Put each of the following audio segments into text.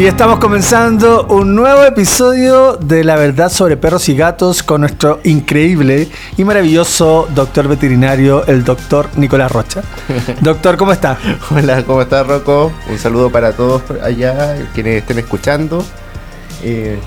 Y estamos comenzando un nuevo episodio de La Verdad sobre Perros y Gatos con nuestro increíble y maravilloso doctor veterinario, el doctor Nicolás Rocha. Doctor, ¿cómo está? Hola, ¿cómo está Rocco? Un saludo para todos allá, quienes estén escuchando. Eh,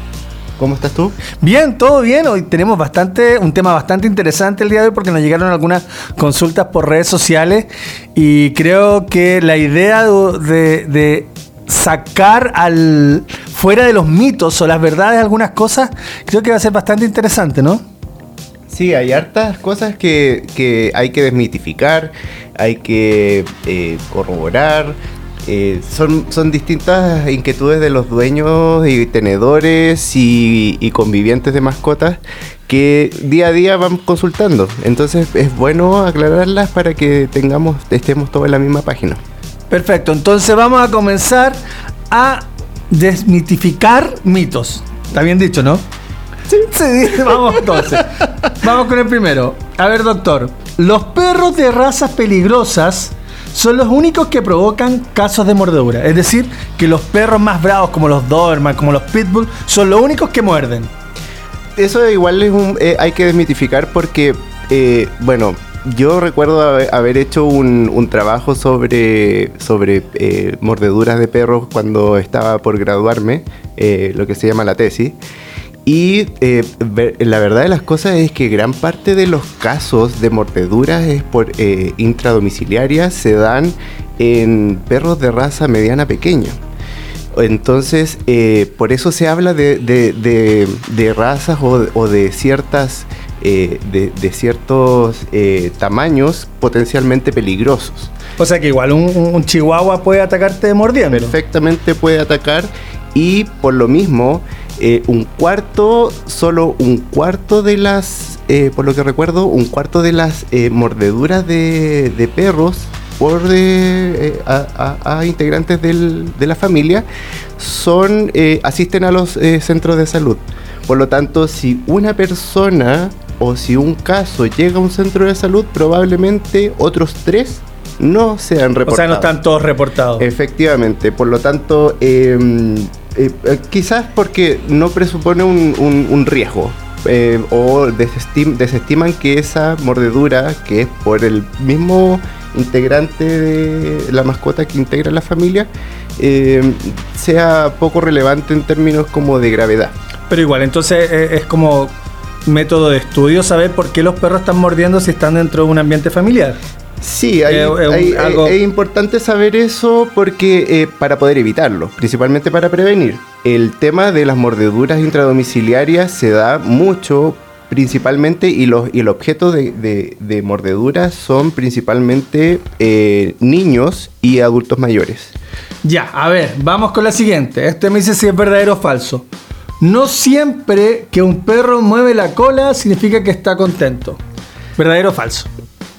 ¿Cómo estás tú? Bien, todo bien. Hoy tenemos bastante, un tema bastante interesante el día de hoy porque nos llegaron algunas consultas por redes sociales y creo que la idea de, de sacar al fuera de los mitos o las verdades algunas cosas, creo que va a ser bastante interesante, ¿no? Sí, hay hartas cosas que, hay que desmitificar, hay que eh, corroborar. Eh, son, son distintas inquietudes de los dueños y tenedores y, y convivientes de mascotas que día a día van consultando. Entonces es bueno aclararlas para que tengamos, estemos todos en la misma página. Perfecto, entonces vamos a comenzar a desmitificar mitos. Está bien dicho, ¿no? Sí, sí, vamos entonces. vamos con el primero. A ver, doctor, los perros de razas peligrosas son los únicos que provocan casos de mordedura. Es decir, que los perros más bravos como los Doberman, como los Pitbull, son los únicos que muerden. Eso igual es un, eh, hay que desmitificar porque, eh, bueno, yo recuerdo haber hecho un, trabajo sobre, sobre eh, mordeduras de perros cuando estaba por graduarme, eh, lo que se llama la tesis. Y eh, la verdad de las cosas es que gran parte de los casos de mordeduras es por, intradomiciliarias se dan en perros de raza mediana pequeña. Entonces, por eso se habla de, razas o de ciertas eh, de, ciertos eh, tamaños potencialmente peligrosos. O sea que igual un, chihuahua puede atacarte mordiendo. Perfectamente puede atacar y por lo mismo eh, un cuarto, solo un cuarto de las, por lo que recuerdo, un cuarto de las mordeduras de, perros por a, integrantes de la familia son asisten a los centros de salud. Por lo tanto, si una persona o si un caso llega a un centro de salud, probablemente otros tres no sean reportados. O sea, no están todos reportados. Efectivamente, por lo tanto, em, eh, eh, quizás porque no presupone un, riesgo. Eh, o desestiman que esa mordedura, que es por el mismo integrante de la mascota que integra la familia, em, sea poco relevante en términos como de gravedad. Pero igual, entonces es como método de estudio saber por qué los perros están mordiendo si están dentro de un ambiente familiar. Sí, es importante saber eso porque eh, para poder evitarlo, principalmente para prevenir. El tema de las mordeduras intradomiciliarias se da mucho principalmente y, los, y el objeto de, de, mordeduras son principalmente eh, niños y adultos mayores. Ya, a ver, vamos con la siguiente. Este me dice si es verdadero o falso. No siempre que un perro mueve la cola significa que está contento. ¿Verdadero o falso?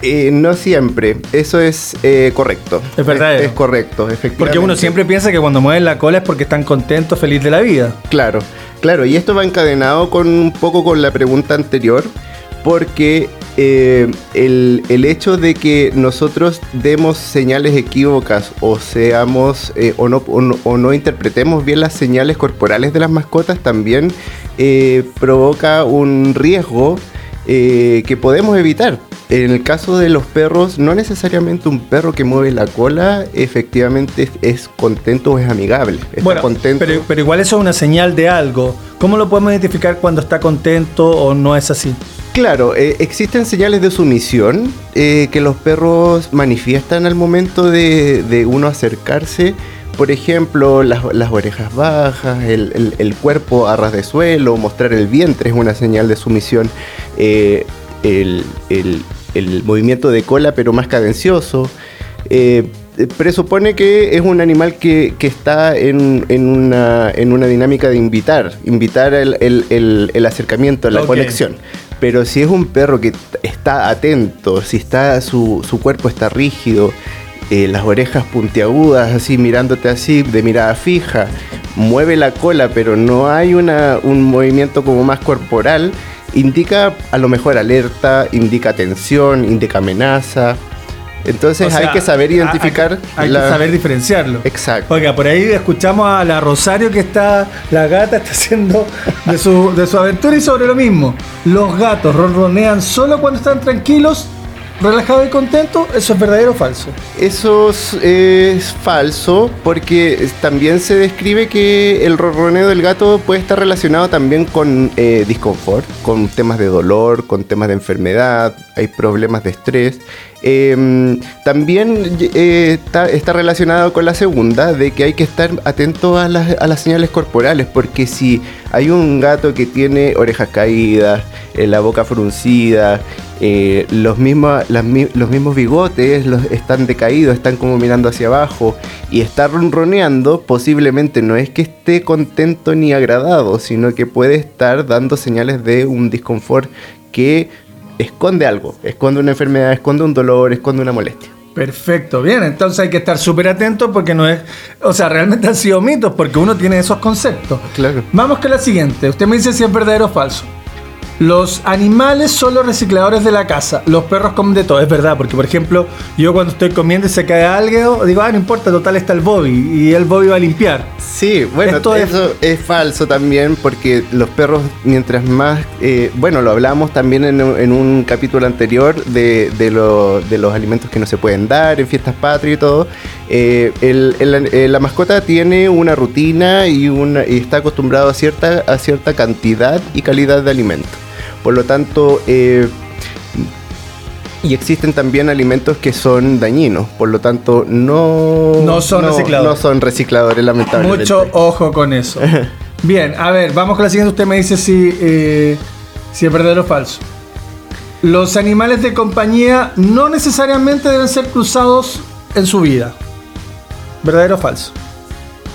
Eh, no siempre, eso es eh, correcto. Es verdad. Es, correcto, efectivamente. Porque uno siempre piensa que cuando mueven la cola es porque están contentos, felices de la vida. Claro, claro, y esto va encadenado con un poco con la pregunta anterior, porque eh, el, hecho de que nosotros demos señales equívocas o seamos eh, o, no, o, no, interpretemos bien las señales corporales de las mascotas también eh, provoca un riesgo que podemos evitar. En el caso de los perros, no necesariamente un perro que mueve la cola efectivamente es, contento o es amigable. bueno, contento. Pero, pero igual eso es una señal de algo. ¿Cómo lo podemos identificar cuando está contento o no es así? Claro, eh, existen señales de sumisión eh, que los perros manifiestan al momento de, uno acercarse. Por ejemplo, las, orejas bajas, el, cuerpo a ras de suelo, mostrar el vientre es una señal de sumisión. Eh, el, movimiento de cola, pero más cadencioso. presupone que es un animal que, está en, una, dinámica de invitar, invitar el, acercamiento, la conexión. Pero si es un perro que está atento, si está su, cuerpo está rígido, eh, las orejas puntiagudas, así mirándote así, de mirada fija, mueve la cola, pero no hay una, un movimiento como más corporal, indica a lo mejor alerta, indica tensión, indica amenaza. Entonces O sea, hay que saber identificar. Hay, hay la- que saber diferenciarlo. Exacto. Oiga, por ahí escuchamos a la Rosario que está, la gata está haciendo de su, de su aventura y sobre lo mismo. Los gatos ronronean solo cuando están tranquilos, relajados y contentos. ¿Eso es verdadero o falso? Eso es, falso porque también se describe que el ronroneo del gato puede estar relacionado también con eh, disconfort, con temas de dolor, con temas de enfermedad, hay problemas de estrés. Eh, también eh, está, relacionado con la segunda, de que hay que estar atento a las, a las señales corporales, porque si hay un gato que tiene orejas caídas, eh, la boca fruncida, eh, los, las los mismos bigotes los, están decaídos, están como mirando hacia abajo y está ronroneando, posiblemente no es que esté contento ni agradado, sino que puede estar dando señales de un disconfort que esconde algo, esconde una enfermedad, esconde un dolor, esconde una molestia. Perfecto, bien, entonces hay que estar súper atento porque no es, o sea, realmente han sido mitos porque uno tiene esos conceptos. Claro. Vamos con la siguiente, usted me dice si es verdadero o falso. Los animales son los recicladores de la casa, los perros comen de todo, es verdad, porque por ejemplo, yo cuando estoy comiendo y se cae algo, digo, ah, no importa, total está el Bobby y el Bobby va a limpiar. Sí, bueno, Esto es- eso es... falso también porque los perros, mientras más, eh, bueno, lo hablamos también en, un- en un capítulo anterior de, de lo- de los alimentos que no se pueden dar en fiestas patrias y todo. Eh, el- el- eh, la mascota tiene una rutina y, una, y está acostumbrado a cierta, a cierta cantidad y calidad de alimento. Por lo tanto, eh, y existen también alimentos que son dañinos, por lo tanto no, No son recicladores. No son recicladores, lamentablemente. Mucho ojo con eso. Bien, a ver, vamos con la siguiente. Usted me dice si, eh, si es verdadero o falso. Los animales de compañía no necesariamente deben ser cruzados en su vida. ¿Verdadero o falso?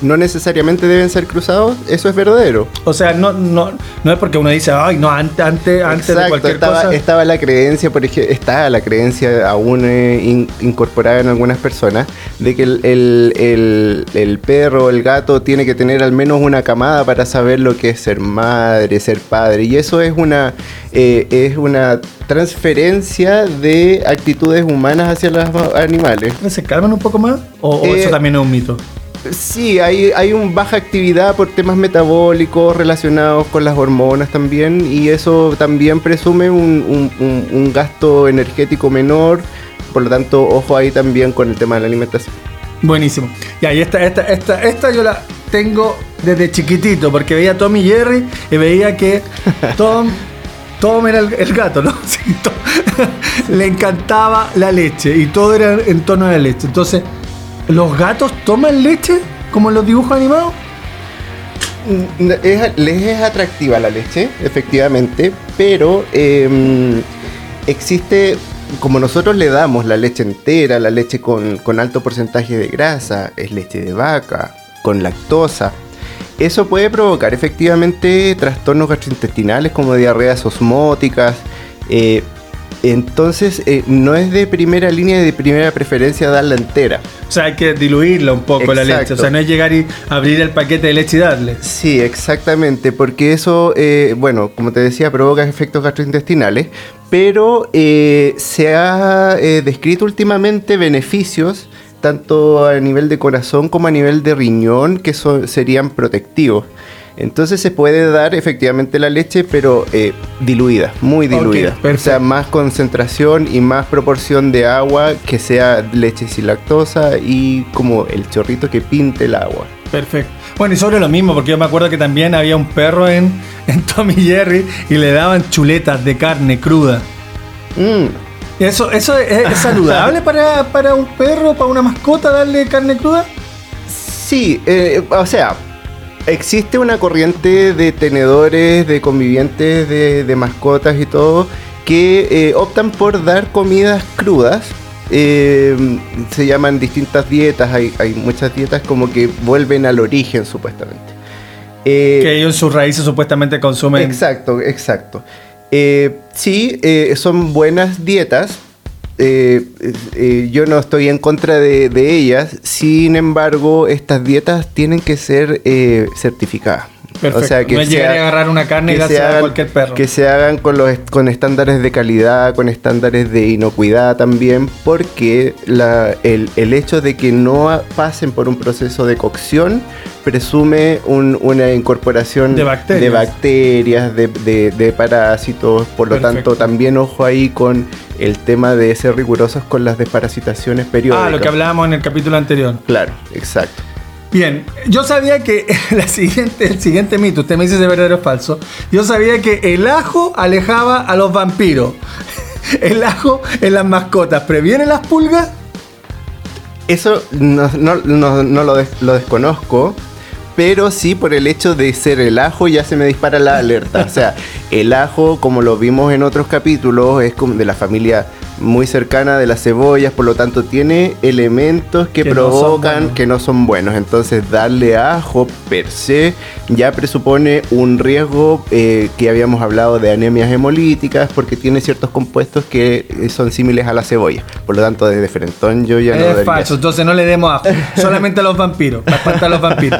No necesariamente deben ser cruzados, eso es verdadero. O sea, no, no, no es porque uno dice, ay, no, antes, antes, antes de cualquier estaba, cosa. estaba la creencia, por ejemplo, está la creencia aún eh, in- incorporada en algunas personas, de que el, el- el- el perro, el gato, tiene que tener al menos una camada para saber lo que es ser madre, ser padre. Y eso es una, eh, es una transferencia de actitudes humanas hacia los animales. ¿Se calman un poco más? ¿O, o Eh, eso también es un mito? Sí, hay, hay un baja actividad por temas metabólicos relacionados con las hormonas también y eso también presume un, un- gasto energético menor, por lo tanto, ojo ahí también con el tema de la alimentación. Buenísimo. Ya, y esta, esta, esta, esta yo la tengo desde chiquitito, porque veía a Tom y Jerry y veía que Tom, Tom era el, el gato, ¿no? Sí, Tom. Le encantaba la leche y todo era en torno a la leche. Entonces, ¿los gatos toman leche como en los dibujos animados? Mm, es- les es atractiva la leche, efectivamente, pero em, existe, como nosotros le damos la leche entera, la leche con, alto porcentaje de grasa, es leche de vaca, con lactosa. Eso puede provocar efectivamente trastornos gastrointestinales como diarreas osmóticas. eh, entonces, eh, no es de primera línea y de primera preferencia darla entera. O sea, hay que diluirla un poco la leche. O sea, no es llegar y abrir el paquete de leche y darle. Sí, exactamente, porque eso, eh, bueno, como te decía, provoca efectos gastrointestinales, pero eh, se ha descrito últimamente beneficios tanto a nivel de corazón como a nivel de riñón que son- serían protectivos. Entonces se puede dar efectivamente la leche, pero eh, diluida, muy diluida. o sea, más concentración y más proporción de agua que sea leche sin lactosa y como el chorrito que pinte el agua. Perfecto. Bueno, y sobre lo mismo, porque yo me acuerdo que también había un perro en, en Tommy Jerry y le daban chuletas de carne cruda. Mm, ¿Eso, eso es, es saludable para, para un perro, para una mascota, darle carne cruda? Sí, eh, o sea, existe una corriente de tenedores, de convivientes, de, de mascotas y todo, que eh, optan por dar comidas crudas. Eh, se llaman distintas dietas, hay, hay muchas dietas como que vuelven al origen supuestamente. Eh, Que ellos en sus raíces supuestamente consumen. Exacto, exacto. Eh, sí, son buenas dietas. Eh, eh, yo no estoy en contra de, de ellas. Sin embargo, estas dietas tienen que ser eh, certificadas. Perfecto. O sea, que no se a agarrar una carne y darse a cualquier perro. Que se hagan con, los, con estándares de calidad, con estándares de inocuidad también, porque la, el, el hecho de que no pasen por un proceso de cocción presume una incorporación de bacterias, de, parásitos, por lo tanto también ojo ahí con el tema de ser rigurosos con las desparasitaciones periódicas. Ah, lo que hablábamos en el capítulo anterior. Claro, exacto. Bien, yo sabía que la siguiente, el siguiente mito, usted me dice si es verdadero o falso, yo sabía que el ajo alejaba a los vampiros. El ajo en las mascotas previene las pulgas. Eso no, lo, lo desconozco, pero sí por el hecho de ser el ajo ya se me dispara la alerta. O sea, el ajo, como lo vimos en otros capítulos, es de la familia muy cercana de las cebollas, por lo tanto tiene elementos que, provocan que no son buenos. Entonces darle ajo per se ya presupone un riesgo eh, que habíamos hablado de anemias hemolíticas porque tiene ciertos compuestos que eh, son similares a la cebolla. Por lo tanto, desde frentón yo ya no... Es falso, entonces no le demos ajo, solamente a los vampiros, para a los vampiros.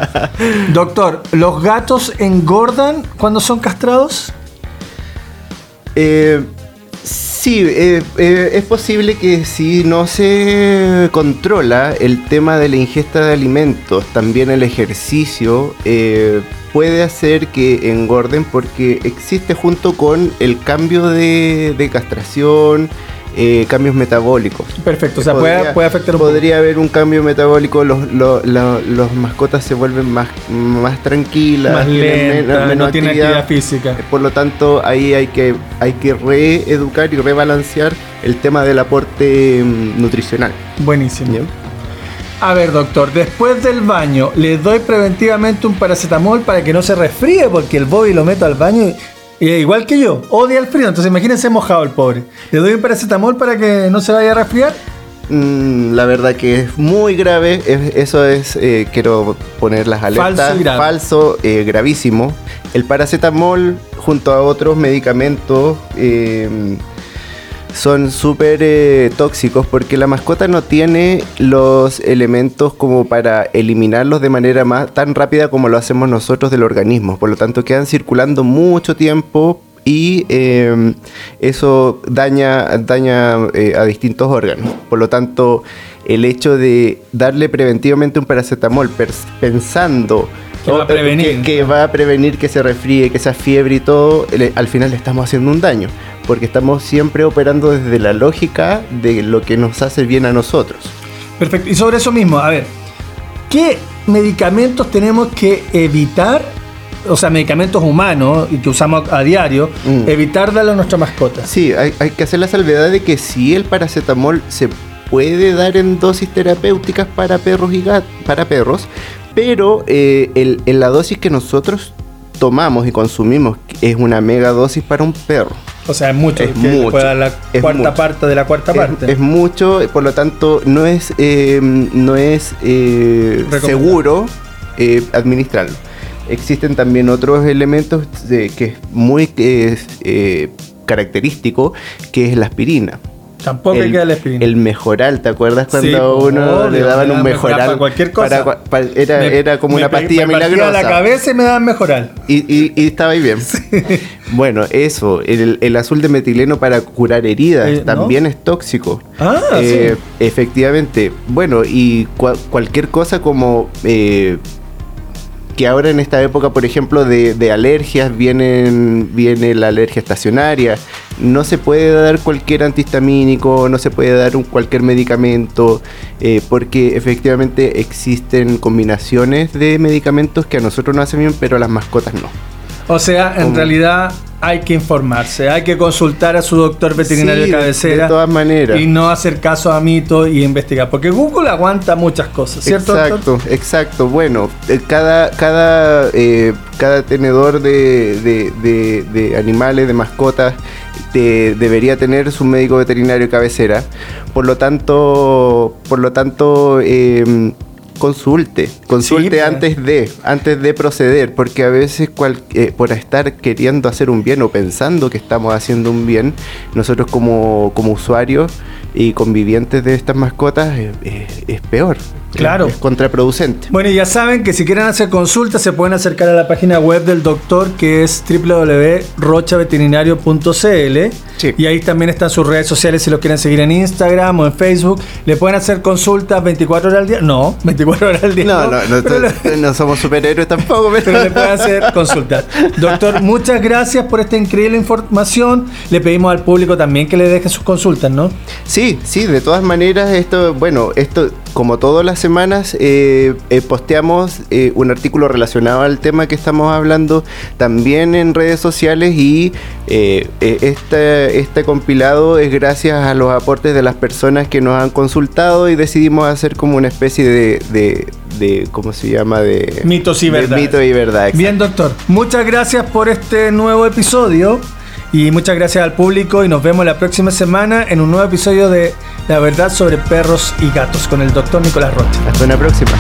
Doctor, ¿los gatos engordan cuando son castrados? Eh, Sí, eh, eh, es posible que si no se controla el tema de la ingesta de alimentos, también el ejercicio eh, puede hacer que engorden porque existe junto con el cambio de castración, eh, cambios metabólicos. Perfecto, o sea, puede, puede afectar un Podría haber un cambio metabólico, los, los, mascotas se vuelven más, más tranquilas, más lentas, no tienen actividad, física. Por lo tanto, ahí hay que, hay que reeducar y rebalancear el tema del aporte mm, nutricional. Buenísimo. A ver, doctor, después del baño, ¿le doy preventivamente un paracetamol para que no se resfríe? Porque el Bobby lo meto al baño y igual que yo, odia el frío, entonces imagínense mojado el pobre. ¿Le doy un paracetamol para que no se vaya a resfriar? Mm, la verdad que es muy grave. eso es, eh, quiero poner las alertas. Falso, Falso eh, gravísimo. El paracetamol junto a otros medicamentos eh, son súper eh, tóxicos porque la mascota no tiene los elementos como para eliminarlos de manera más tan rápida como lo hacemos nosotros del organismo. Por lo tanto, quedan circulando mucho tiempo y em, eso daña, daña eh, a distintos órganos. Por lo tanto, el hecho de darle preventivamente un paracetamol pensando que va, a prevenir. Que, va a prevenir que se resfríe, que esa fiebre y todo, al final le estamos haciendo un daño porque estamos siempre operando desde la lógica de lo que nos hace bien a nosotros. Perfecto. Y sobre eso mismo, a ver, ¿qué medicamentos tenemos que evitar? O sea, medicamentos humanos y que usamos a diario, mm. evitar darle a nuestra mascota. Sí, hay, que hacer la salvedad de que si el paracetamol se puede dar en dosis terapéuticas para perros y gatos, para perros, pero eh, en la dosis que nosotros tomamos y consumimos es una mega dosis para un perro. O sea, es mucho. Es mucho. la cuarta parte de la cuarta parte. Es mucho, por lo tanto, no es, eh, no es eh, seguro eh, administrarlo. Existen también otros elementos de, que es muy característico, que es la aspirina. Tampoco el, queda la aspirina. El mejoral, ¿te acuerdas cuando uno le daban un mejoral? Para cualquier cosa. era, era, como una pastilla me milagrosa. la cabeza y me daban mejoral. Y, y, estaba ahí bien. Bueno, eso. El, el, azul de metileno para curar heridas eh, también es tóxico. Ah, eh, sí. Efectivamente. Bueno, y cualquier cosa como. Eh, que ahora en esta época, por ejemplo, de, alergias, vienen, viene la alergia estacionaria. No se puede dar cualquier antihistamínico, no se puede dar cualquier medicamento, eh, porque efectivamente existen combinaciones de medicamentos que a nosotros nos hacen bien, pero a las mascotas no. O sea, en realidad hay que informarse, hay que consultar a su doctor veterinario de cabecera. De todas maneras. Y no hacer caso a mitos y investigar. Porque Google aguanta muchas cosas, ¿cierto? Exacto, exacto. Bueno, eh, cada, cada, eh, cada tenedor de, animales, de mascotas, debería tener su médico veterinario de cabecera. Por lo tanto, por lo tanto, eh, consulte, consulte pues. antes de, antes de proceder, porque a veces eh, por estar queriendo hacer un bien o pensando que estamos haciendo un bien, nosotros como, como usuarios y convivientes de estas mascotas eh, eh, es peor. Claro. Es contraproducente. Bueno, y ya saben que si quieren hacer consultas se pueden acercar a la página web del doctor que es www.rochaveterinario.cl Sí. y ahí también están sus redes sociales si lo quieren seguir en Instagram o en Facebook. ¿Le pueden hacer consultas 24 horas al día? No, 24 horas al día. No, no, no, no somos superhéroes tampoco, pero, pero le pueden hacer consultas. Doctor, muchas gracias por esta increíble información. Le pedimos al público también que le deje sus consultas, ¿no? Sí, sí, de todas maneras, esto, bueno, esto, como todas las semanas, eh, eh, posteamos eh, un artículo relacionado al tema que estamos hablando también en redes sociales y este, este compilado es gracias a los aportes de las personas que nos han consultado y decidimos hacer como una especie de, de, de ¿cómo se llama? De Mitos y de verdades. mito y verdad. exacto. Bien, doctor. Muchas gracias por este nuevo episodio y muchas gracias al público y nos vemos la próxima semana en un nuevo episodio de La verdad sobre perros y gatos con el doctor Nicolás Rocha. Hasta una próxima.